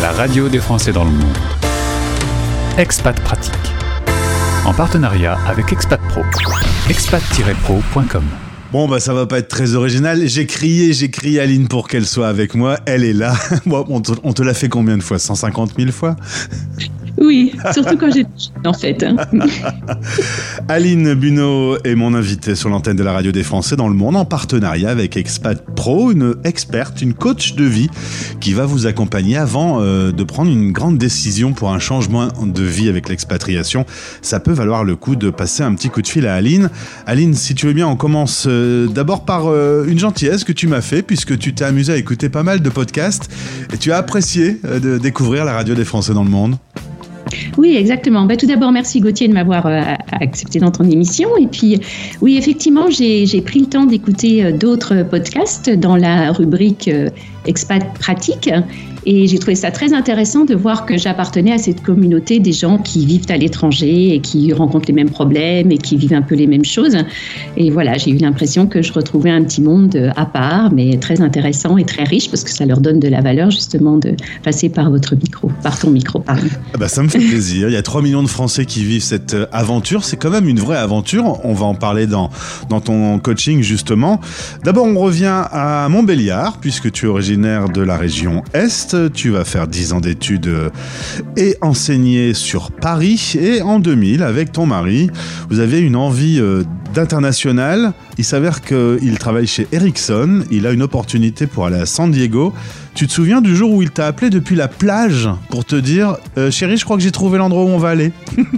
la radio des Français dans le monde. Expat Pratique. En partenariat avec Expat Pro. expat-pro.com. Bon, bah ça va pas être très original. J'ai crié, j'ai crié Aline pour qu'elle soit avec moi. Elle est là. Bon, on te, on te l'a fait combien de fois? 150 000 fois? Oui, surtout quand j'étais en fait. hein. Aline Buneau est mon invitée sur l'antenne de la radio des Français dans le monde en partenariat avec Expat Pro, une experte, une coach de vie qui va vous accompagner avant euh, de prendre une grande décision pour un changement de vie avec l'expatriation. Ça peut valoir le coup de passer un petit coup de fil à Aline. Aline, si tu veux bien, on commence euh, d'abord par euh, une gentillesse que tu m'as fait puisque tu t'es amusé à écouter pas mal de podcasts et tu as apprécié de découvrir la radio des Français dans le monde. Oui, exactement. Bah, tout d'abord, merci Gauthier de m'avoir euh, accepté dans ton émission. Et puis, oui, effectivement, j'ai j'ai pris le temps d'écouter euh, d'autres podcasts dans la rubrique euh, Expat Pratique. Et j'ai trouvé ça très intéressant de voir que j'appartenais à cette communauté des gens qui vivent à l'étranger et qui rencontrent les mêmes problèmes et qui vivent un peu les mêmes choses. Et voilà, j'ai eu l'impression que je retrouvais un petit monde euh, à part, mais très intéressant et très riche parce que ça leur donne de la valeur justement de passer par votre micro, par ton micro, pardon. Ah bah, ça me fait plaisir. Il y a 3 millions de Français qui vivent cette euh, aventure. C'est quand même une vraie aventure. On va en parler dans, dans ton coaching justement. D'abord, on revient à Montbéliard, puisque tu es originaire de la région Est. Tu vas faire 10 ans d'études et enseigner sur Paris. Et en 2000, avec ton mari, vous avez une envie euh, d'international. Il s'avère qu'il travaille chez Ericsson. Il a une opportunité pour aller à San Diego. Tu te souviens du jour où il t'a appelé depuis la plage pour te dire Euh, Chérie, je crois que j'ai trouvé l'endroit où on va aller.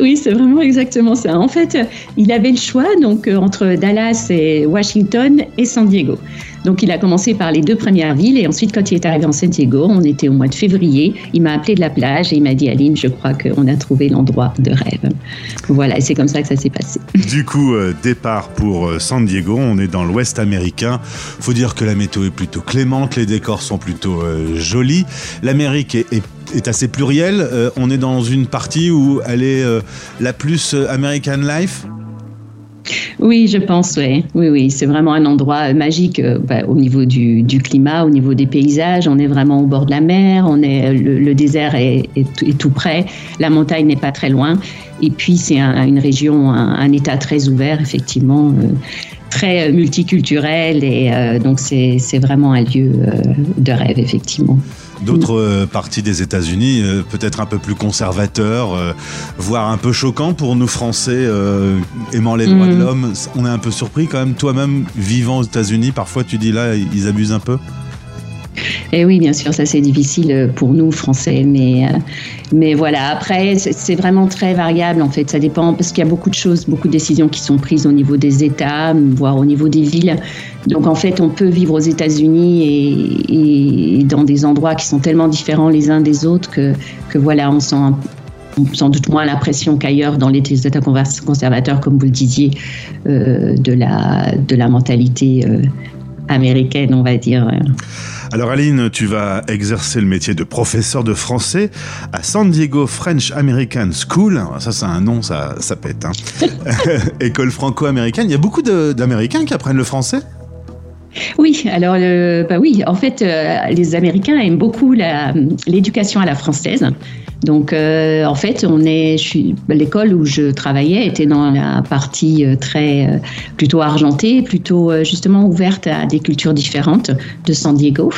Oui, c'est vraiment exactement ça. En fait, il avait le choix donc euh, entre Dallas et Washington et San Diego. Donc, il a commencé par les deux premières villes et ensuite, quand il est arrivé en San Diego, on était au mois de février. Il m'a appelé de la plage et il m'a dit Aline, je crois qu'on a trouvé l'endroit de rêve. Voilà, et c'est comme ça que ça s'est passé. Du coup, euh, départ pour euh, San Diego. On est dans l'ouest américain. Faut dire que la météo est plutôt clémente, les décors sont plutôt euh, jolis. L'Amérique est, assez plurielle. On est dans une partie où elle est la plus American Life. Oui, je pense, oui. Oui, c'est vraiment un endroit euh, magique euh, bah, au niveau du, climat, au niveau des paysages. On est vraiment au bord de la mer, on est, le, le désert est, tout- près, la montagne n'est pas très loin. Et puis, c'est un- une région, un, État très ouvert, effectivement, euh, très euh, multiculturel. Et euh, donc, c'est vraiment un lieu euh, de rêve, effectivement. D'autres euh, parties des États-Unis, euh, peut-être un peu plus conservateurs, euh, voire un peu choquants pour nous Français aimant les droits de Mhm. l'homme. On est un peu surpris quand même. Toi-même, vivant aux États-Unis, parfois tu dis là, ils abusent un peu? Et oui, bien sûr, ça c'est difficile euh, pour nous Français, mais euh, mais voilà. Après, c'est vraiment très variable en fait. Ça dépend parce qu'il y a beaucoup de choses, beaucoup de décisions qui sont prises au niveau des États, voire au niveau des villes. Donc en fait, on peut vivre aux États-Unis et, dans des endroits qui sont tellement différents les uns des autres que que voilà, on sent sans doute moins l'impression qu'ailleurs dans les États conservateurs, comme vous le disiez, euh, de la de la mentalité américaine, on va dire. Alors Aline, tu vas exercer le métier de professeur de français à San Diego French American School. Ça, c'est un nom, ça, ça pète. hein. École franco-américaine. Il y a beaucoup d'Américains qui apprennent le français? Oui, alors le, bah oui, en fait, euh, les Américains aiment beaucoup l'éducation à la française. Donc, euh, en fait, on est, l'école où je travaillais était dans la partie euh, très euh, plutôt argentée, plutôt euh, justement ouverte à des cultures différentes de San Diego.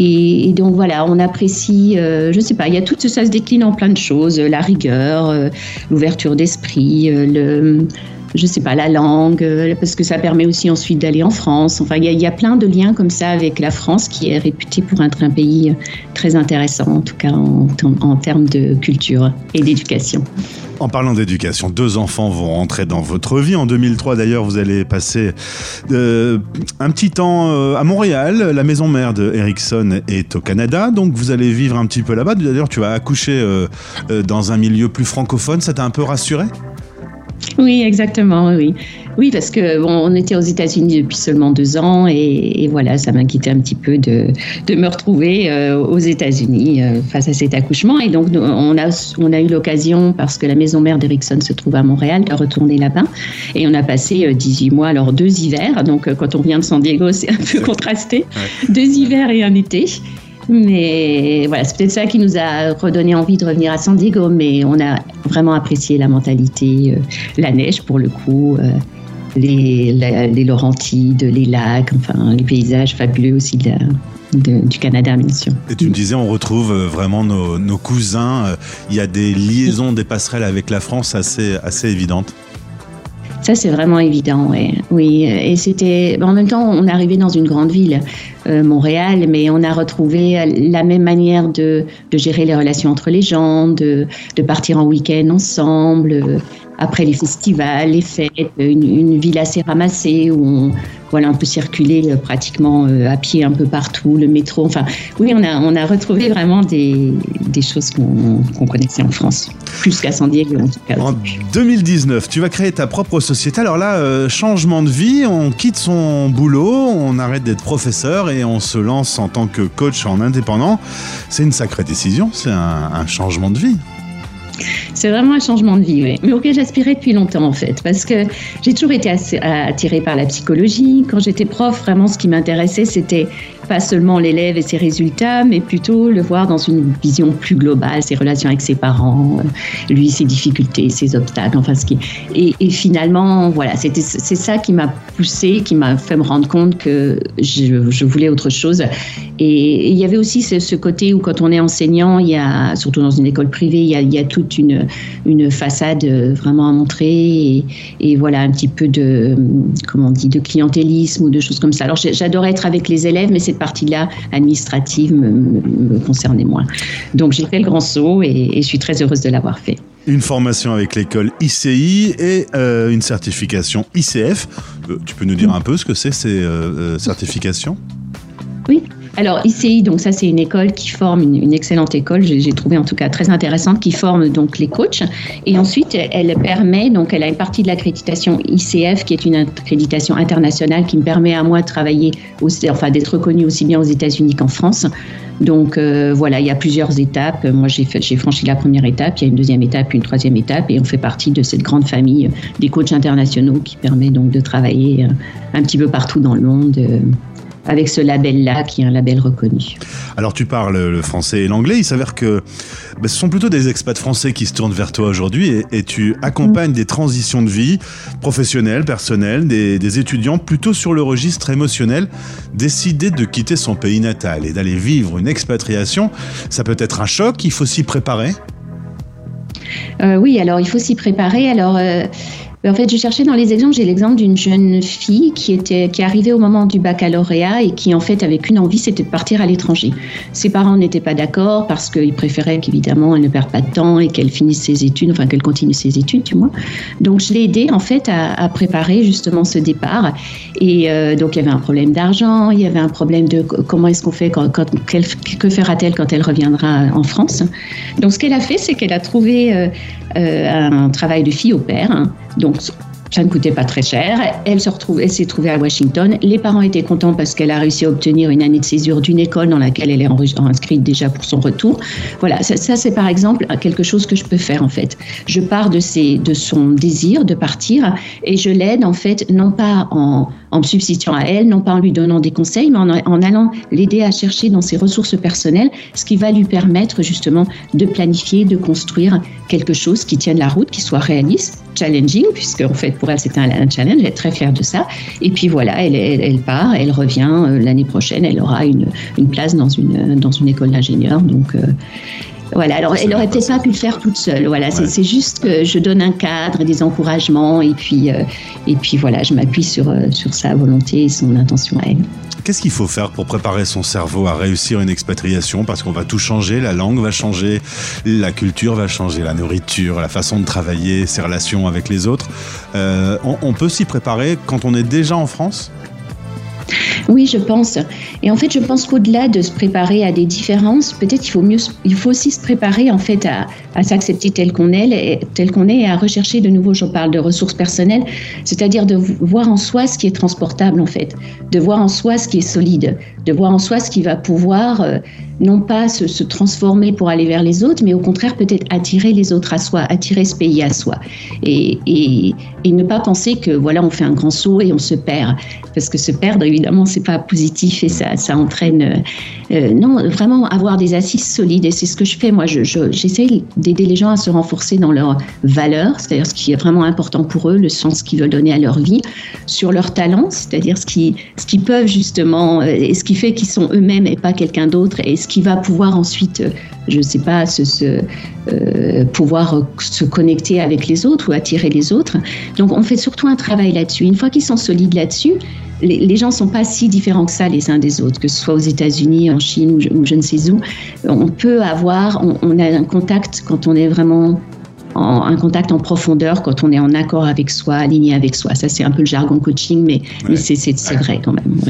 Et, donc voilà, on apprécie, euh, je sais pas, il y a tout ça se décline en plein de choses, la rigueur, euh, l'ouverture d'esprit, euh, le, je sais pas, la langue, euh, parce que ça permet aussi ensuite d'aller en France. Enfin, il y, a- plein de liens comme ça avec la France qui est réputée pour être un pays très intéressant, en tout cas en, termes de culture et d'éducation. En parlant d'éducation, deux enfants vont rentrer dans votre vie. En 2003, d'ailleurs, vous allez passer euh, un petit temps euh, à Montréal. La maison mère de Ericsson est au Canada, donc vous allez vivre un petit peu là-bas. D'ailleurs, tu vas accoucher euh, euh, dans un milieu plus francophone. Ça t'a un peu rassuré? Oui, exactement, oui. Oui, parce que bon, on était aux États-Unis depuis seulement deux ans et, et voilà, ça m'inquiétait un petit peu de, de me retrouver euh, aux États-Unis euh, face à cet accouchement. Et donc, on a, on a eu l'occasion, parce que la maison mère d'Erickson se trouve à Montréal, de retourner là-bas. Et on a passé euh, 18 mois, alors deux hivers. Donc, euh, quand on vient de San Diego, c'est un peu contrasté. Deux hivers et un été. Mais voilà, c'est peut-être ça qui nous a redonné envie de revenir à San Diego. Mais on a vraiment apprécié la mentalité, euh, la neige pour le coup, euh, les, les Laurentides, les lacs, enfin les paysages fabuleux aussi du Canada, bien sûr. Et tu me disais, on retrouve euh, vraiment nos, cousins. Il y a des liaisons, des passerelles avec la France assez, assez évidentes. Ça, c'est vraiment évident, ouais. oui. Et c'était, en même temps, on arrivé dans une grande ville, Montréal, mais on a retrouvé la même manière de, gérer les relations entre les gens, de, partir en week-end ensemble, après les festivals, les fêtes, une, ville assez ramassée où on, voilà, on peut circuler euh, pratiquement euh, à pied un peu partout, le métro. Enfin, oui, on a, on a retrouvé vraiment des, des choses qu'on connaissait en France, plus qu'à San Diego en tout cas. En 2019, tu vas créer ta propre société. Alors là, euh, changement de vie, on quitte son boulot, on arrête d'être professeur et on se lance en tant que coach en indépendant. C'est une sacrée décision, c'est un, changement de vie. C'est vraiment un changement de vie, oui. mais auquel j'aspirais depuis longtemps en fait, parce que j'ai toujours été attirée par la psychologie. Quand j'étais prof, vraiment ce qui m'intéressait, c'était pas seulement l'élève et ses résultats, mais plutôt le voir dans une vision plus globale, ses relations avec ses parents, euh, lui, ses difficultés, ses obstacles, enfin ce qui. Et, finalement, voilà, c'était c'est ça qui m'a poussé, qui m'a fait me rendre compte que je, voulais autre chose. Et, il y avait aussi ce, côté où quand on est enseignant, il y a, surtout dans une école privée, il y a, toute une, une façade vraiment à montrer et, et, voilà un petit peu de, comment on dit, de clientélisme ou de choses comme ça. Alors j'adorais être avec les élèves, mais c'est partie-là administrative me, concernait moins. Donc j'ai fait le grand saut et, je suis très heureuse de l'avoir fait. Une formation avec l'école ICI et euh, une certification ICF. Euh, tu peux nous dire un peu ce que c'est ces euh, certifications? Oui, alors ICI, donc ça c'est une école qui forme une, excellente école, j'ai trouvé en tout cas très intéressante, qui forme donc les coachs. Et ensuite, elle permet donc elle a une partie de l'accréditation ICF qui est une accréditation internationale qui me permet à moi de travailler, enfin d'être reconnue aussi bien aux États-Unis qu'en France. Donc euh, voilà, il y a plusieurs étapes. Moi, j'ai franchi la première étape, il y a une deuxième étape, une troisième étape, et on fait partie de cette grande famille des coachs internationaux qui permet donc de travailler euh, un petit peu partout dans le monde euh, avec ce label-là, qui est un label reconnu. Alors tu parles le français et l'anglais, il s'avère que bah, ce sont plutôt des expats français qui se tournent vers toi aujourd'hui et, tu accompagnes des transitions de vie professionnelles, personnelles, des, étudiants plutôt sur le registre émotionnel, décider de quitter son pays natal et d'aller vivre une expatriation, ça peut être un choc, il faut s'y préparer. Euh, oui, alors il faut s'y préparer. Alors euh, en fait, je cherchais dans les exemples, j'ai l'exemple d'une jeune fille qui était qui arrivée au moment du baccalauréat et qui en fait avait qu'une envie, c'était de partir à l'étranger. Ses parents n'étaient pas d'accord parce qu'ils préféraient qu'évidemment elle ne perde pas de temps et qu'elle finisse ses études, enfin qu'elle continue ses études, tu vois. Donc je l'ai aidée en fait à, préparer justement ce départ. Et euh, donc il y avait un problème d'argent, il y avait un problème de comment est-ce qu'on fait quand, que fera-t-elle quand elle reviendra en France? Donc ce qu'elle a fait, c'est qu'elle a trouvé euh, euh, un travail de fille au père. Donc, Jungs. Ça ne coûtait pas très cher. Elle se s'est trouvée à Washington. Les parents étaient contents parce qu'elle a réussi à obtenir une année de césure d'une école dans laquelle elle est inscrite déjà pour son retour. Voilà, ça, c'est par exemple quelque chose que je peux faire en fait. Je pars de, son désir de partir et je l'aide en fait non pas en, en me substituant à elle, non pas en lui donnant des conseils, mais en allant l'aider à chercher dans ses ressources personnelles ce qui va lui permettre justement de planifier, de construire quelque chose qui tienne la route, qui soit réaliste, challenging, puisque en fait pour elle c'était un, challenge, elle est très fière de ça. Et puis voilà, elle, part, elle revient euh, l'année prochaine, elle aura une, une, place dans une, dans une école d'ingénieur. Donc euh, voilà, alors elle aurait peut-être pas pu le faire toute seule. Voilà, c'est juste que je donne un cadre, des encouragements, et puis, euh, et puis voilà, je m'appuie sur, sur sa volonté et son intention à elle. Qu'est-ce qu'il faut faire pour préparer son cerveau à réussir une expatriation? Parce qu'on va tout changer, la langue va changer, la culture va changer, la nourriture, la façon de travailler, ses relations avec les autres. Euh, on peut s'y préparer quand on est déjà en France? Oui, je pense. Et en fait, je pense qu'au-delà de se préparer à des différences, peut-être il faut mieux, il faut aussi se préparer en fait à, à s'accepter tel qu'on est, tel qu'on est, et à rechercher de nouveau. Je parle de ressources personnelles, c'est-à-dire de voir en soi ce qui est transportable en fait, de voir en soi ce qui est solide, de voir en soi ce qui va pouvoir euh, non pas se, transformer pour aller vers les autres, mais au contraire peut-être attirer les autres à soi, attirer ce pays à soi, et, et, et ne pas penser que voilà on fait un grand saut et on se perd, parce que se perdre évidemment c'est c'est pas positif et ça, ça entraîne. Euh, non, vraiment avoir des assises solides et c'est ce que je fais. Moi, j'essaie je, d'aider les gens à se renforcer dans leurs valeurs, c'est-à-dire ce qui est vraiment important pour eux, le sens qu'ils veulent donner à leur vie, sur leurs talents, c'est-à-dire ce qui, ce qu'ils peuvent justement, et ce qui fait qu'ils sont eux-mêmes et pas quelqu'un d'autre, et ce qui va pouvoir ensuite je ne sais pas, se, euh, pouvoir se connecter avec les autres ou attirer les autres. Donc on fait surtout un travail là-dessus. Une fois qu'ils sont solides là-dessus, les, gens ne sont pas si différents que ça les uns des autres, que ce soit aux États-Unis, en Chine ou je, ne sais où. On peut avoir, on, a un contact quand on est vraiment en, un contact en profondeur quand on est en accord avec soi, aligné avec soi. Ça, c'est un peu le jargon coaching, mais, mais c'est vrai quand même.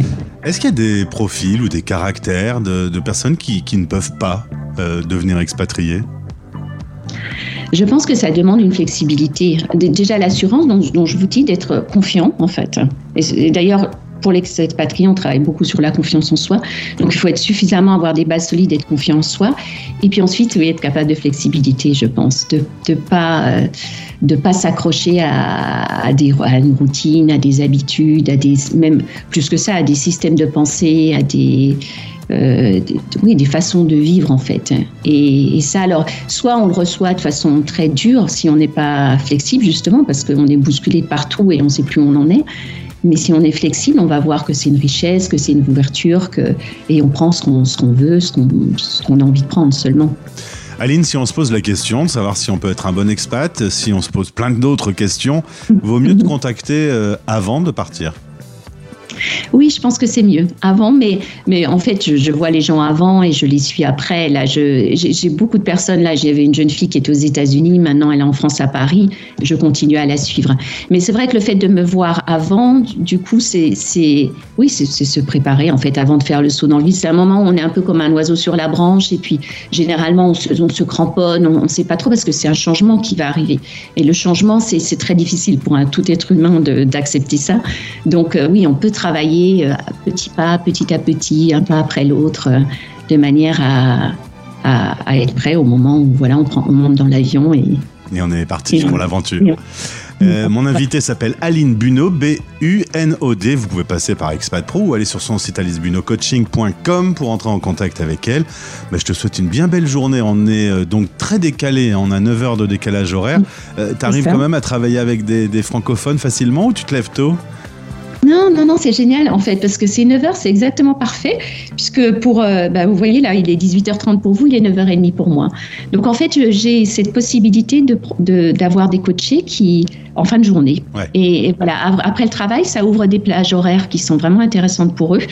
Est-ce qu'il y a des profils ou des caractères de, personnes qui, qui, ne peuvent pas euh, devenir expatriés je pense que ça demande une flexibilité. Déjà l'assurance dont, dont, je vous dis d'être confiant en fait. Et d'ailleurs, pour l'expatrié, on travaille beaucoup sur la confiance en soi. Donc, il faut être suffisamment avoir des bases solides, être confiant en soi. Et puis ensuite, oui, être capable de flexibilité, je pense, de ne pas, euh, de pas s'accrocher à, à, une routine, à des habitudes, à des, même plus que ça, à des systèmes de pensée, à des, euh, oui, des façons de vivre en fait. Et, et, ça, alors, soit on le reçoit de façon très dure si on n'est pas flexible justement parce qu'on est bousculé partout et on ne sait plus où on en est. Mais si on est flexible, on va voir que c'est une richesse, que c'est une ouverture, que, et on prend ce qu'on qu'on veut, ce qu'on a envie de prendre seulement. Aline, si on se pose la question de savoir si on peut être un bon expat, si on se pose plein d'autres questions, vaut mieux te contacter euh, avant de partir. Oui, je pense que c'est mieux avant, mais, mais en fait, je, vois les gens avant et je les suis après. Là, j'ai beaucoup de personnes. Là, j'avais une jeune fille qui est aux États-Unis, maintenant elle est en France à Paris. Je continue à la suivre. Mais c'est vrai que le fait de me voir avant, du coup, c'est oui, c'est se préparer en fait avant de faire le saut dans le vide. C'est un moment où on est un peu comme un oiseau sur la branche et puis généralement on se, on se cramponne, on ne sait pas trop parce que c'est un changement qui va arriver. Et le changement, c'est très difficile pour un tout être humain d'accepter ça. Donc euh, oui, on peut travailler travailler euh, petit pas, petit à petit, un pas après l'autre, euh, de manière à, à, être prêt au moment où voilà, on, prend, on monte dans l'avion et, et on est parti pour l'aventure. Euh, mon invité s'appelle Aline Buno, B-U-N-O-D. Vous pouvez passer par Expat Pro ou aller sur son site alicebunocoaching.com pour entrer en contact avec elle. Bah, je te souhaite une bien belle journée. On est donc très décalé, on a 9 heures de décalage horaire. tu arrives quand même à travailler avec des, des francophones facilement ou tu te lèves tôt? Non, non, non, c'est génial en fait, parce que c'est 9h, c'est exactement parfait, puisque pour, euh, bah, vous voyez là, il est 18h30 pour vous, il est 9h30 pour moi. Donc en fait, j'ai cette possibilité d'avoir de, des coachés qui, en fin de journée. Et, voilà, après le travail, ça ouvre des plages horaires qui sont vraiment intéressantes pour eux.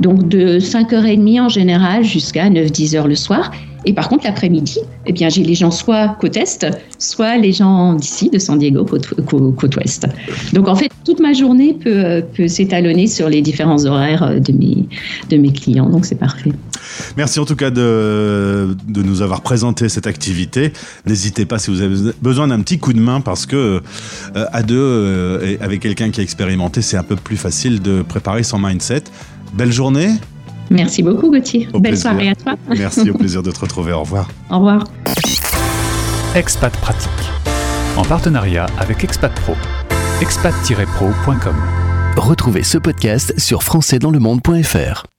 Donc de 5h30 en général jusqu'à 9-10h le soir. Et par contre, l'après-midi, eh bien, j'ai les gens soit côte est, soit les gens d'ici, de San Diego, côte, côte, ouest. Donc, en fait, toute ma journée peut, s'étalonner sur les différents horaires de mes, de mes clients. Donc, c'est parfait. Merci en tout cas de, de nous avoir présenté cette activité. N'hésitez pas si vous avez besoin d'un petit coup de main parce que euh, à deux, euh, avec quelqu'un qui a expérimenté, c'est un peu plus facile de préparer son mindset. Belle journée. Merci beaucoup Gauthier. Belle soirée à toi. Merci, au plaisir de te retrouver. Au revoir. Au revoir. Expat Pratique. En partenariat avec Expat Pro. expat-pro.com. Retrouvez ce podcast sur françaisdanslemonde.fr.